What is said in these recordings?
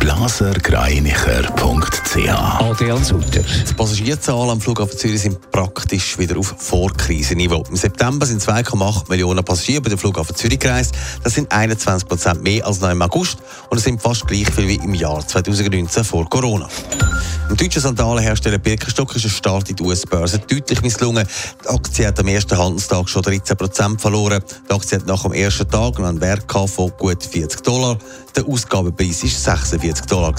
blasergreinicher.ch Adrian Sutter. Die Passagierzahlen am Flughafen Zürich sind praktisch wieder auf Vorkrisenniveau. Im September sind 2,8 Millionen Passagiere bei dem Flughafen Zürich gereist. Das sind 21 Prozent mehr als noch im August und es sind fast gleich viel wie im Jahr 2019 vor Corona. Im deutschen Sandalenhersteller Birkenstock ist der Start in die US-Börse deutlich misslungen. Die Aktie hat am ersten Handelstag schon 13 Prozent verloren. Die Aktie hat nach dem ersten Tag einen Wert von gut 40 Dollar. Der Ausgabepreis war 46 Dollar.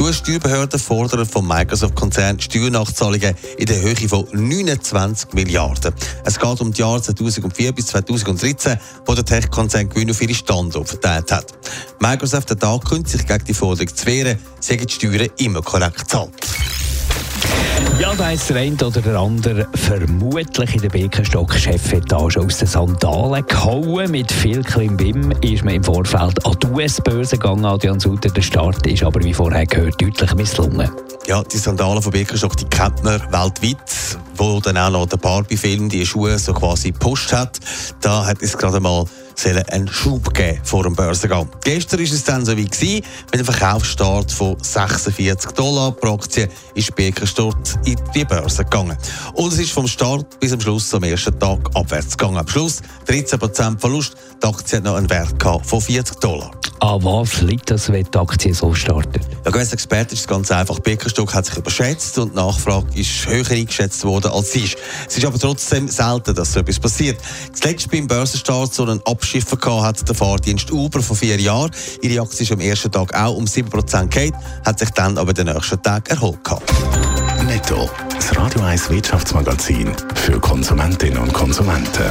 Die US-Steuerbehörden fordern vom Microsoft-Konzern Steuernachzahlungen in der Höhe von 29 Milliarden. Es geht um die Jahre 2004 bis 2013, wo der Tech-Konzern Gewinn auf ihre Standorte verteilt hat. Microsoft hat angekündigt, sich gegen die Forderung zu wehren, sagen die Steuern immer korrekt gezahlt. Ja, da ist der eine oder der andere vermutlich in der Birkenstock-Chefetage aus den Sandalen gehauen. Mit viel Klimbim ist man im Vorfeld an die US-Börse gegangen. Adrian Sutter, der Start ist aber, wie vorher gehört, deutlich misslungen. Ja, die Sandalen von Birkenstock, die kennt man weltweit. Wo dann auch noch der Barbie-Film die Schuhe so quasi gepusht hat. Da hat es gerade mal einen Schub geben vor dem Börsengang. Gestern war es dann so wie gewesen, mit einem Verkaufsstart von 46 Dollar pro Aktie ist Birkenstock in die Börse gegangen. Und es ist vom Start bis zum Schluss am ersten Tag abwärts gegangen. Am Schluss 13% Verlust. Die Aktie hat noch einen Wert von 40 Dollar. An was liegt das, wenn die Aktie so startet? Ja, als Experte ist es ganz einfach. Birkenstock hat sich überschätzt und die Nachfrage ist höher eingeschätzt worden als sie ist. Es ist aber trotzdem selten, dass so etwas passiert. Zuletzt beim Börsenstart so einen Abschiffer gehabt hat der Fahrdienst Uber vor vier Jahren. Ihre Aktie ist am ersten Tag auch um 7% gefallen, hat sich dann aber den nächsten Tag erholt gehabt. Netto, das Radio 1 Wirtschaftsmagazin für Konsumentinnen und Konsumenten.